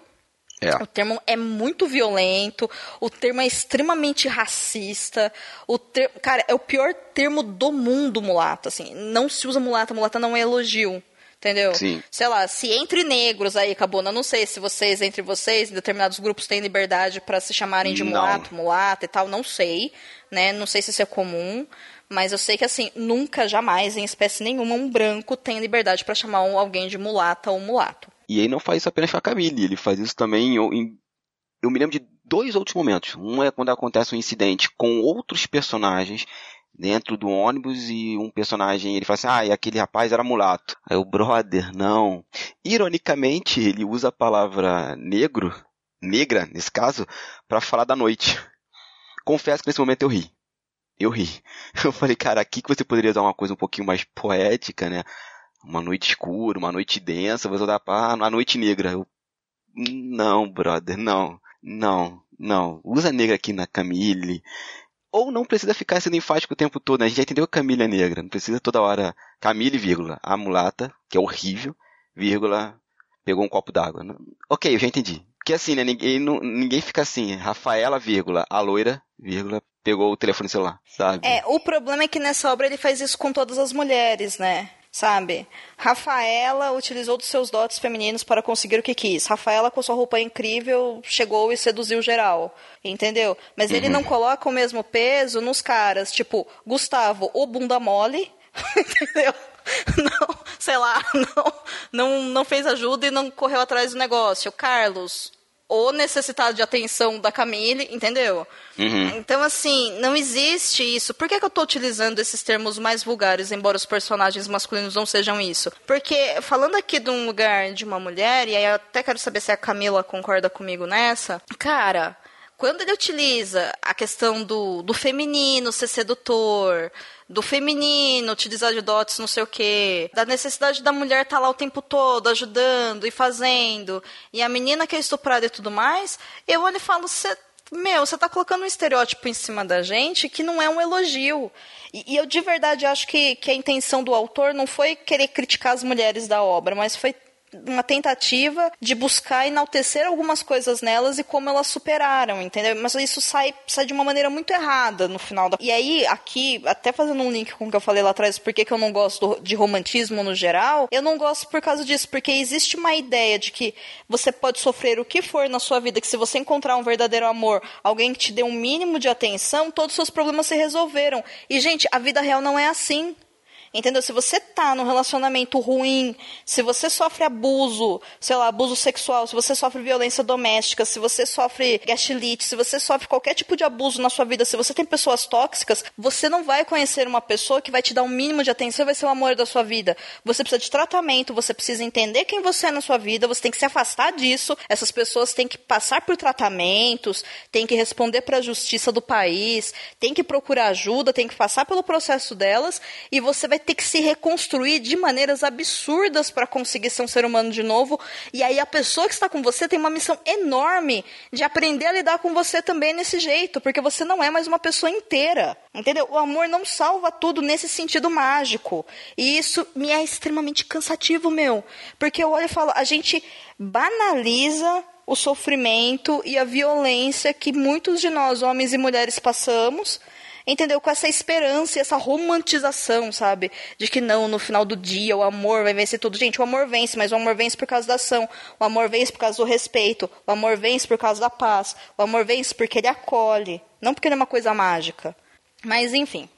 É. o termo é muito violento, o termo é extremamente racista. O. Cara, é o pior termo do mundo, mulata. Assim, não se usa mulata, mulata não é elogio. Entendeu? Sim. Sei lá, se entre negros aí, Cabuna, não sei se vocês, entre vocês, em determinados grupos, têm liberdade para se chamarem de Não. mulato, mulata e tal, não sei, né? Não sei se isso é comum, mas eu sei que, assim, nunca, jamais, em espécie nenhuma, um branco tem liberdade para chamar alguém de mulata ou mulato. E aí não faz isso apenas com a Camille, ele faz isso também em, Eu me lembro de dois outros momentos. Um é quando acontece um incidente com outros personagens dentro do ônibus e um personagem, ele fala assim, ah, e aquele rapaz era mulato. Aí o brother, não. Ironicamente, ele usa a palavra negro, negra, nesse caso, para falar da noite. Confesso que nesse momento eu ri. Eu ri. Eu falei, cara, aqui que você poderia usar uma coisa um pouquinho mais poética, né? Uma noite escura, uma noite densa, você dá para uma noite negra. Eu, não, brother, não, não, não. Usa negra aqui na Camille. Ou não precisa ficar sendo enfático o tempo todo, né? A gente já entendeu que Camille é negra. Não precisa toda hora. Camille, vírgula, a mulata, que é horrível, vírgula, pegou um copo d'água. Ok, eu já entendi. Porque assim, né? Ninguém, não- ninguém fica assim. Rafaela, vírgula, a loira, vírgula, pegou o telefone celular, sabe? É, o problema é que nessa obra ele faz isso com todas as mulheres, né? Sabe? Rafaela utilizou dos seus dotes femininos para conseguir o que quis. Rafaela, com sua roupa incrível, chegou e seduziu geral. Entendeu? Mas ele não coloca o mesmo peso nos caras, tipo, Gustavo, o bunda mole. entendeu? Não, sei lá, não, não, não fez ajuda e não correu atrás do negócio. Carlos, o necessitado de atenção da Camille, entendeu? Uhum. Então, assim, não existe isso. Por que, que eu tô utilizando esses termos mais vulgares, embora os personagens masculinos não sejam isso? Porque, falando aqui de um lugar de uma mulher, e aí eu até quero saber se a Camila concorda comigo nessa, cara. Quando ele utiliza a questão do, do feminino ser sedutor, do feminino utilizar de dotes não sei o quê, da necessidade da mulher estar lá o tempo todo ajudando e fazendo, e a menina que é estuprada e tudo mais, eu olho e falo, "Cê- meu, você tá colocando um estereótipo em cima da gente que não é um elogio. E, e eu de verdade acho que, que a intenção do autor não foi querer criticar as mulheres da obra, mas foi uma tentativa de buscar enaltecer algumas coisas nelas e como elas superaram, entendeu? Mas isso sai, sai de uma maneira muito errada no final da... E aí, aqui, até fazendo um link com o que eu falei lá atrás, por que eu não gosto de romantismo no geral, eu não gosto por causa disso, porque existe uma ideia de que você pode sofrer o que for na sua vida, que se você encontrar um verdadeiro amor, alguém que te dê um mínimo de atenção, todos os seus problemas se resolveram. E, gente, a vida real não é assim. Entendeu? Se você tá num relacionamento ruim, se você sofre abuso, sei lá, abuso sexual, se você sofre violência doméstica, se você sofre gastelite, se você sofre qualquer tipo de abuso na sua vida, se você tem pessoas tóxicas, você não vai conhecer uma pessoa que vai te dar um mínimo de atenção e vai ser o amor da sua vida. Você precisa de tratamento, você precisa entender quem você é na sua vida, você tem que se afastar disso. Essas pessoas têm que passar por tratamentos, têm que responder para a justiça do país, têm que procurar ajuda, têm que passar pelo processo delas e você vai ter que se reconstruir de maneiras absurdas para conseguir ser um ser humano de novo. E aí a pessoa que está com você tem uma missão enorme de aprender a lidar com você também nesse jeito, porque você não é mais uma pessoa inteira. Entendeu? O amor não salva tudo nesse sentido mágico. E isso me é extremamente cansativo, meu. Porque eu olho e falo, a gente banaliza o sofrimento e a violência que muitos de nós, homens e mulheres, passamos entendeu? Com essa esperança e essa romantização, sabe? De que não, no final do dia o amor vai vencer tudo. Gente, o amor vence, mas o amor vence por causa da ação. O amor vence por causa do respeito. O amor vence por causa da paz. O amor vence porque ele acolhe. Não porque ele é uma coisa mágica. Mas, enfim.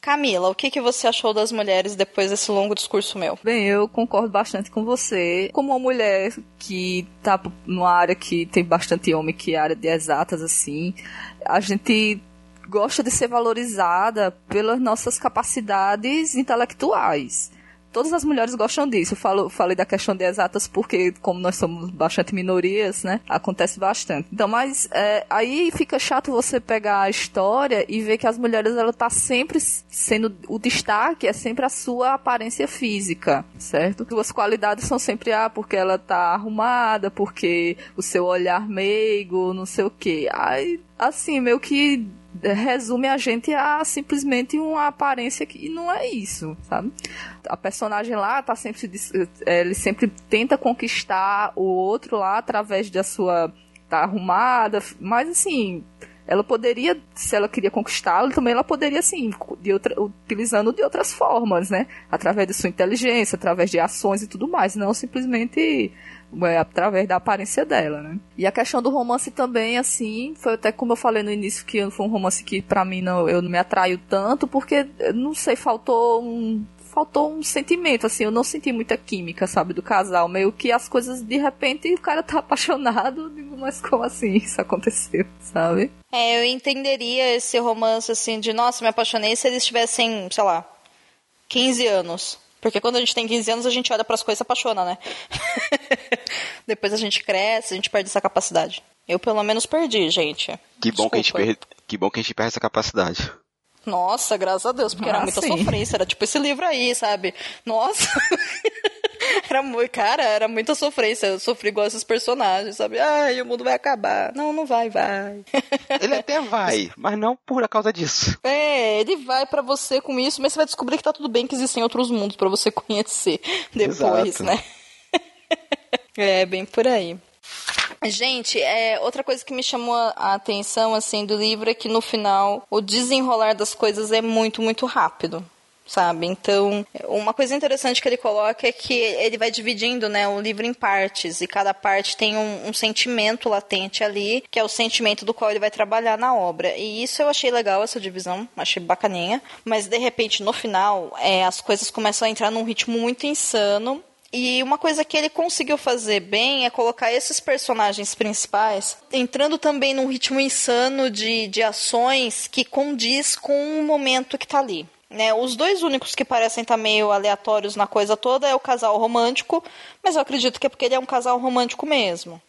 Camila, o que, que você achou das mulheres depois desse longo discurso meu? Bem, eu concordo bastante com você. Como uma mulher que tá numa área que tem bastante homem, que é a área de exatas, assim, a gente gosta de ser valorizada pelas nossas capacidades intelectuais todas as mulheres gostam disso. Eu falo, falei da questão de exatas porque, como nós somos bastante minorias, né? Acontece bastante. Então, mas é, aí fica chato você pegar a história e ver que as mulheres, ela tá sempre sendo o destaque, é sempre a sua aparência física, certo? Suas qualidades são sempre, ah, porque ela tá arrumada, porque o seu olhar meigo, não sei o quê. Aí, assim, meio que resume a gente a simplesmente uma aparência que não é isso, sabe? A personagem lá tá sempre é, ele sempre tenta conquistar o outro lá através da sua tá arrumada, mas assim, ela poderia, se ela queria conquistá-lo, também ela poderia, assim, de outra, utilizando de outras formas, né? Através de sua inteligência, através de ações e tudo mais, não simplesmente é, através da aparência dela, né? E a questão do romance também, assim, foi até como eu falei no início, que foi um romance que para mim não, eu não me atraio tanto, porque, não sei, faltou um, faltou um sentimento, assim, eu não senti muita química, sabe, do casal. Meio que as coisas, de repente, o cara tá apaixonado, digo, mas como assim isso aconteceu, sabe? É, eu entenderia esse romance, assim, de, nossa, me apaixonei se eles tivessem, sei lá, 15 anos. Porque quando a gente tem 15 anos, a gente olha para as coisas e se apaixona, né? Depois a gente cresce, a gente perde essa capacidade. Eu pelo menos perdi, gente. Que bom, que a, gente perde, que bom que a gente perde essa capacidade. Nossa, graças a Deus, porque ah, era muita sim. sofrência. Era tipo esse livro aí, sabe? Nossa. era muito, cara, era muita sofrência. Eu sofri igual esses personagens, sabe? Ai, o mundo vai acabar. Não, não vai, vai. Ele até vai, mas não por causa disso. É, ele vai para você com isso, mas você vai descobrir que tá tudo bem, que existem outros mundos para você conhecer depois, Exato. né? é, bem por aí. Gente, é, outra coisa que me chamou a atenção assim do livro é que no final o desenrolar das coisas é muito, muito rápido sabe? Então, uma coisa interessante que ele coloca é que ele vai dividindo, né, o livro em partes e cada parte tem um, um, sentimento latente ali, que é o sentimento do qual ele vai trabalhar na obra. E isso eu achei legal essa divisão, achei bacaninha. Mas de repente no final, é, as coisas começam a entrar num ritmo muito insano e uma coisa que ele conseguiu fazer bem é colocar esses personagens principais entrando também num ritmo insano de, de ações que condiz com o momento que tá ali. Né, os dois únicos que parecem estar tá meio aleatórios na coisa toda é o casal romântico, mas eu acredito que é porque ele é um casal romântico mesmo.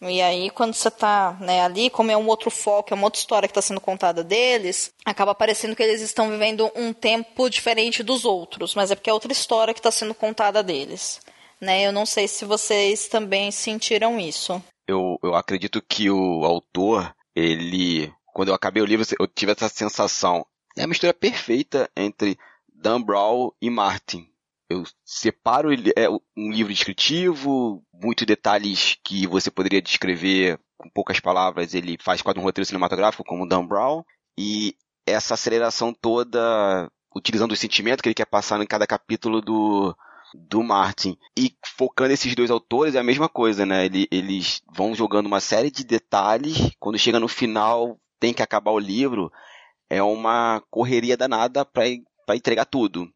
E aí, quando você tá né, ali, como é um outro foco, é uma outra história que está sendo contada deles, acaba parecendo que eles estão vivendo um tempo diferente dos outros, mas é porque é outra história que está sendo contada deles. Né? Eu não sei se vocês também sentiram isso. Eu, eu acredito que o autor, ele. Quando eu acabei o livro, eu tive essa sensação. É a mistura perfeita entre Dan Brown e Martin eu separo ele é um livro descritivo, muitos detalhes que você poderia descrever com poucas palavras, ele faz quase um roteiro cinematográfico como Dan Brown e essa aceleração toda utilizando o sentimento que ele quer passar em cada capítulo do do Martin. E focando esses dois autores é a mesma coisa, né? Eles vão jogando uma série de detalhes, quando chega no final tem que acabar o livro, é uma correria danada para entregar tudo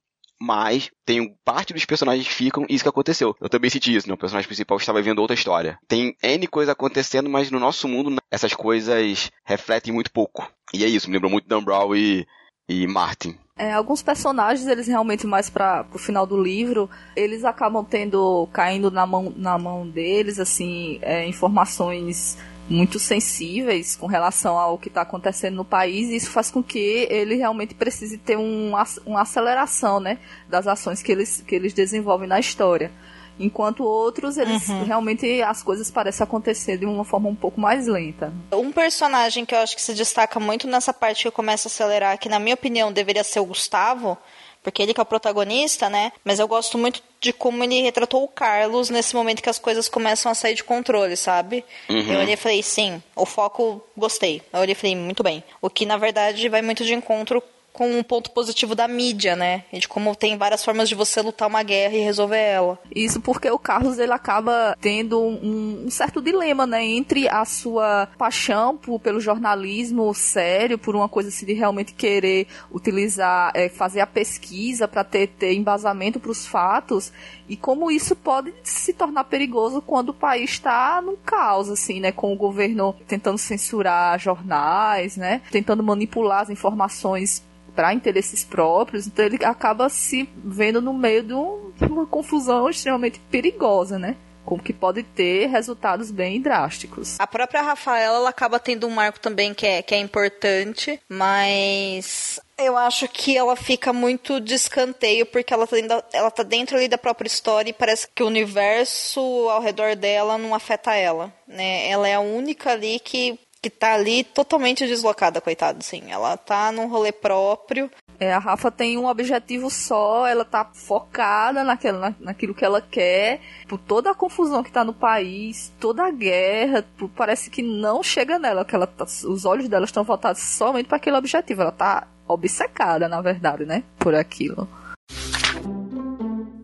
mas tem parte dos personagens que ficam isso que aconteceu. Eu também senti isso, né? O personagem principal estava vivendo outra história. Tem N coisa acontecendo, mas no nosso mundo essas coisas refletem muito pouco. E é isso, me lembrou muito Dan Brown e, e Martin. É, alguns personagens, eles realmente mais para o final do livro, eles acabam tendo, caindo na mão, na mão deles, assim, é, informações muito sensíveis com relação ao que está acontecendo no país e isso faz com que ele realmente precise ter um, uma aceleração né, das ações que eles, que eles desenvolvem na história. Enquanto outros, eles uhum. realmente as coisas parecem acontecer de uma forma um pouco mais lenta. Um personagem que eu acho que se destaca muito nessa parte que começa a acelerar, que na minha opinião deveria ser o Gustavo, porque ele que é o protagonista, né? Mas eu gosto muito de como ele retratou o Carlos nesse momento que as coisas começam a sair de controle, sabe? Uhum. Eu olhei e falei, sim, o foco gostei. Eu olhei e falei, muito bem. O que na verdade vai muito de encontro com um ponto positivo da mídia, né? E de como tem várias formas de você lutar uma guerra e resolver ela. Isso porque o Carlos ele acaba tendo um, um certo dilema, né? Entre a sua paixão por, pelo jornalismo sério, por uma coisa assim de realmente querer utilizar, é, fazer a pesquisa para ter, ter embasamento para os fatos e como isso pode se tornar perigoso quando o país está num caos, assim, né? Com o governo tentando censurar jornais, né? Tentando manipular as informações para interesses próprios, então ele acaba se vendo no meio de, um, de uma confusão extremamente perigosa, né? como que pode ter resultados bem drásticos. A própria Rafaela ela acaba tendo um marco também que é, que é importante, mas eu acho que ela fica muito de escanteio porque ela tá, dentro, ela tá dentro ali da própria história e parece que o universo ao redor dela não afeta ela, né? Ela é a única ali que que tá ali totalmente deslocada, coitada, assim. Ela tá num rolê próprio. É, a Rafa tem um objetivo só, ela tá focada naquela, na, naquilo que ela quer, por toda a confusão que tá no país, toda a guerra, por, parece que não chega nela, que ela tá, os olhos dela estão voltados somente para aquele objetivo. Ela tá obcecada, na verdade, né, por aquilo.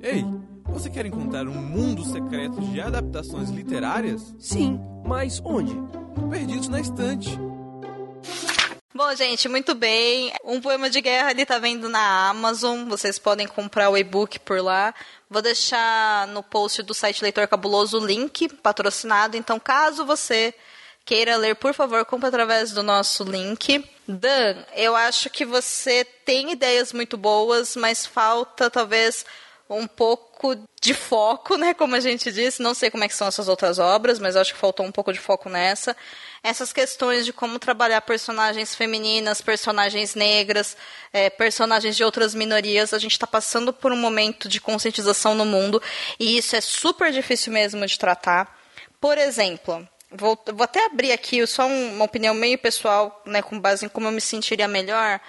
Ei, você quer encontrar um mundo secreto de adaptações literárias? Sim, mas onde? Perdidos na Estante. Bom, gente, muito bem. Um poema de guerra ali tá vendo na Amazon. Vocês podem comprar o e-book por lá. Vou deixar no post do site Leitor Cabuloso o link patrocinado. Então, caso você queira ler, por favor, compre através do nosso link. Dan, eu acho que você tem ideias muito boas, mas falta talvez um pouco de foco, né? Como a gente disse, não sei como é que são essas outras obras, mas acho que faltou um pouco de foco nessa. Essas questões de como trabalhar personagens femininas, personagens negras, é, personagens de outras minorias, a gente está passando por um momento de conscientização no mundo e isso é super difícil mesmo de tratar. Por exemplo, vou, vou até abrir aqui só uma opinião meio pessoal, né, com base em como eu me sentiria melhor.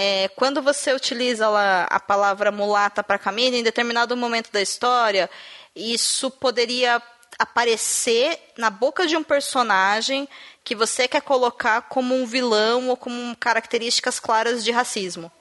É, quando você utiliza lá a palavra mulata para Camila, em determinado momento da história, isso poderia aparecer na boca de um personagem que você quer colocar como um vilão ou como características claras de racismo.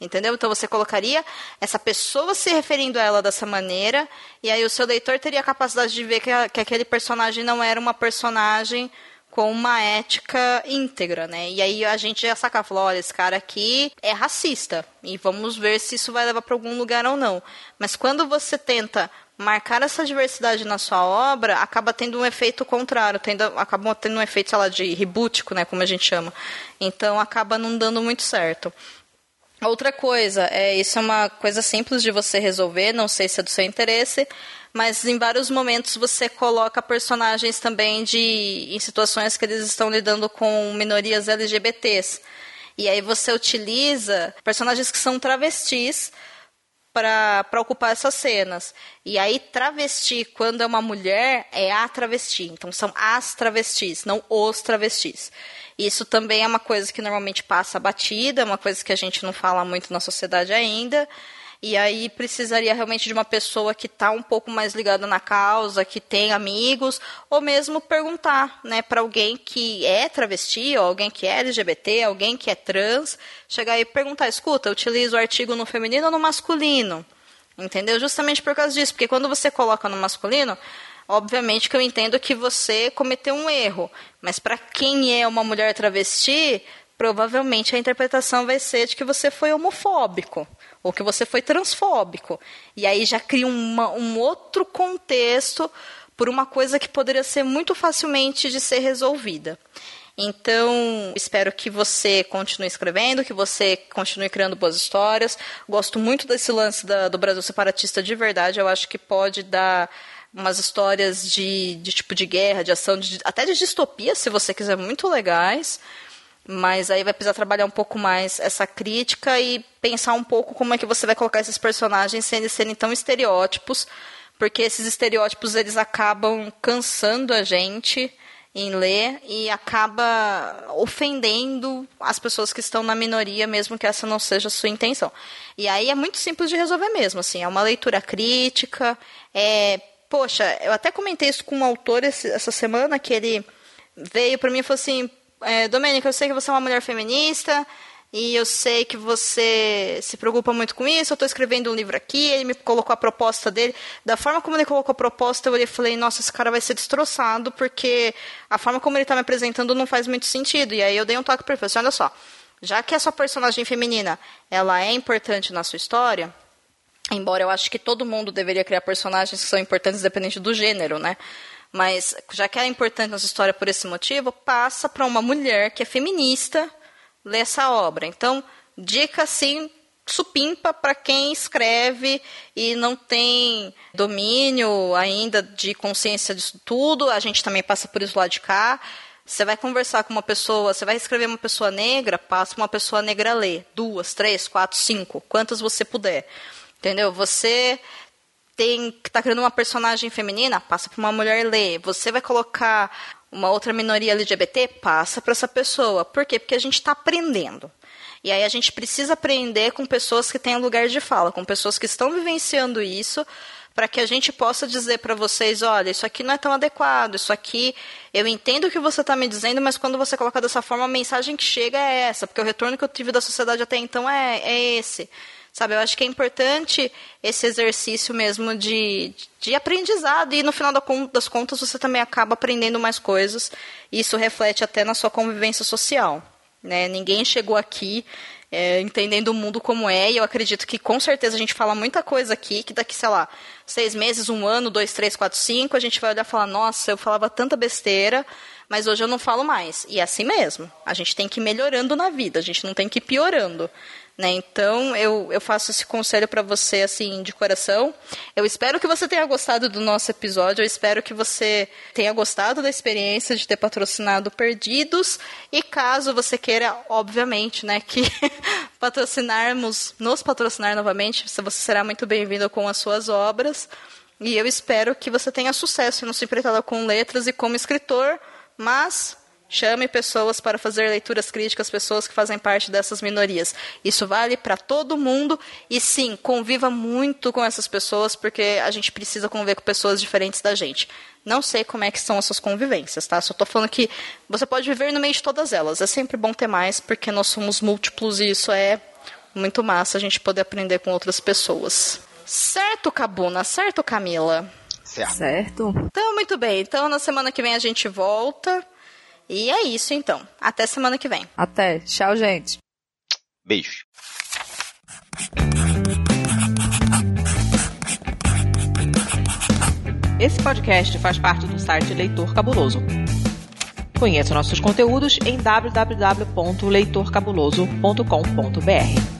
Entendeu? Então você colocaria essa pessoa se referindo a ela dessa maneira, e aí o seu leitor teria a capacidade de ver que, a, que aquele personagem não era uma personagem com uma ética íntegra, né? E aí a gente já saca, falou, olha, esse cara aqui é racista e vamos ver se isso vai levar para algum lugar ou não. Mas quando você tenta marcar essa diversidade na sua obra, acaba tendo um efeito contrário, tendo, acaba tendo um efeito, sei lá, de rebútico, né, como a gente chama. Então acaba não dando muito certo. Outra coisa, é, isso é uma coisa simples de você resolver, não sei se é do seu interesse, mas em vários momentos você coloca personagens também de em situações que eles estão lidando com minorias LGBTs. E aí você utiliza personagens que são travestis para ocupar essas cenas. E aí, travesti, quando é uma mulher, é a travesti. Então, são as travestis, não os travestis. Isso também é uma coisa que normalmente passa batida, é uma coisa que a gente não fala muito na sociedade ainda. E aí precisaria realmente de uma pessoa que está um pouco mais ligada na causa, que tem amigos, ou mesmo perguntar, né, para alguém que é travesti, ou alguém que é LGBT, alguém que é trans, chegar e perguntar: escuta, utiliza o artigo no feminino ou no masculino? Entendeu? Justamente por causa disso, porque quando você coloca no masculino, obviamente que eu entendo que você cometeu um erro, mas para quem é uma mulher travesti, provavelmente a interpretação vai ser de que você foi homofóbico ou que você foi transfóbico. E aí já cria uma, um outro contexto por uma coisa que poderia ser muito facilmente de ser resolvida. Então, espero que você continue escrevendo, que você continue criando boas histórias. Gosto muito desse lance da, do Brasil separatista de verdade. Eu acho que pode dar umas histórias de, de tipo de guerra, de ação, de, até de distopia, se você quiser, muito legais. Mas aí vai precisar trabalhar um pouco mais essa crítica e pensar um pouco como é que você vai colocar esses personagens sem eles serem tão estereótipos, porque esses estereótipos eles acabam cansando a gente em ler e acaba ofendendo as pessoas que estão na minoria, mesmo que essa não seja a sua intenção. E aí é muito simples de resolver mesmo, assim, é uma leitura crítica, é, poxa, eu até comentei isso com um autor esse, essa semana, que ele veio para mim e falou assim, é, Domênica, eu sei que você é uma mulher feminista, e eu sei que você se preocupa muito com isso. Eu estou escrevendo um livro aqui, ele me colocou a proposta dele. Da forma como ele colocou a proposta, eu falei: nossa, esse cara vai ser destroçado, porque a forma como ele está me apresentando não faz muito sentido. E aí eu dei um toque para ele: assim, olha só, já que essa personagem feminina ela é importante na sua história, embora eu acho que todo mundo deveria criar personagens que são importantes independente do gênero, né? Mas já que é importante na sua história por esse motivo, passa para uma mulher que é feminista ler essa obra. Então, dica assim supimpa para quem escreve e não tem domínio ainda de consciência disso tudo. A gente também passa por isso lá de cá. Você vai conversar com uma pessoa, você vai escrever uma pessoa negra, passa uma pessoa negra a ler. Duas, três, quatro, cinco, quantas você puder. Entendeu? Você tem que tá criando uma personagem feminina, passa para uma mulher ler. Você vai colocar uma outra minoria LGBT, passa para essa pessoa. Por quê? Porque a gente está aprendendo. E aí a gente precisa aprender com pessoas que têm lugar de fala, com pessoas que estão vivenciando isso, para que a gente possa dizer para vocês, olha, isso aqui não é tão adequado, isso aqui eu entendo o que você está me dizendo, mas quando você coloca dessa forma, a mensagem que chega é essa, porque o retorno que eu tive da sociedade até então é, é esse. Sabe, eu acho que é importante esse exercício mesmo de, de aprendizado e no final das contas você também acaba aprendendo mais coisas e isso reflete até na sua convivência social. Né? Ninguém chegou aqui é, entendendo o mundo como é, e eu acredito que com certeza a gente fala muita coisa aqui, que daqui, sei lá, seis meses, um ano, dois, três, quatro, cinco, a gente vai olhar e falar, nossa, eu falava tanta besteira, mas hoje eu não falo mais. E é assim mesmo. A gente tem que ir melhorando na vida, a gente não tem que ir piorando. Né? Então, eu, eu faço esse conselho para você, assim, de coração. Eu espero que você tenha gostado do nosso episódio, eu espero que você tenha gostado da experiência de ter patrocinado Perdidos. E caso você queira, obviamente, né, que patrocinarmos, nos patrocinar novamente, você será muito bem-vindo com as suas obras. E eu espero que você tenha sucesso no Se Empreitada com Letras e como escritor, mas Chame pessoas para fazer leituras críticas, pessoas que fazem parte dessas minorias. Isso vale para todo mundo e sim, conviva muito com essas pessoas porque a gente precisa conviver com pessoas diferentes da gente. Não sei como é que são essas convivências, tá? Só estou falando que você pode viver no meio de todas elas. É sempre bom ter mais porque nós somos múltiplos e isso é muito massa a gente poder aprender com outras pessoas. Certo, Cabuna? Certo, Camila? Certo. Certo. Então, muito bem. Então, na semana que vem a gente volta. E é isso então. Até semana que vem. Até. Tchau, gente. Beijo. Esse podcast faz parte do site Leitor Cabuloso. Conheça nossos conteúdos em www.leitorcabuloso.com.br.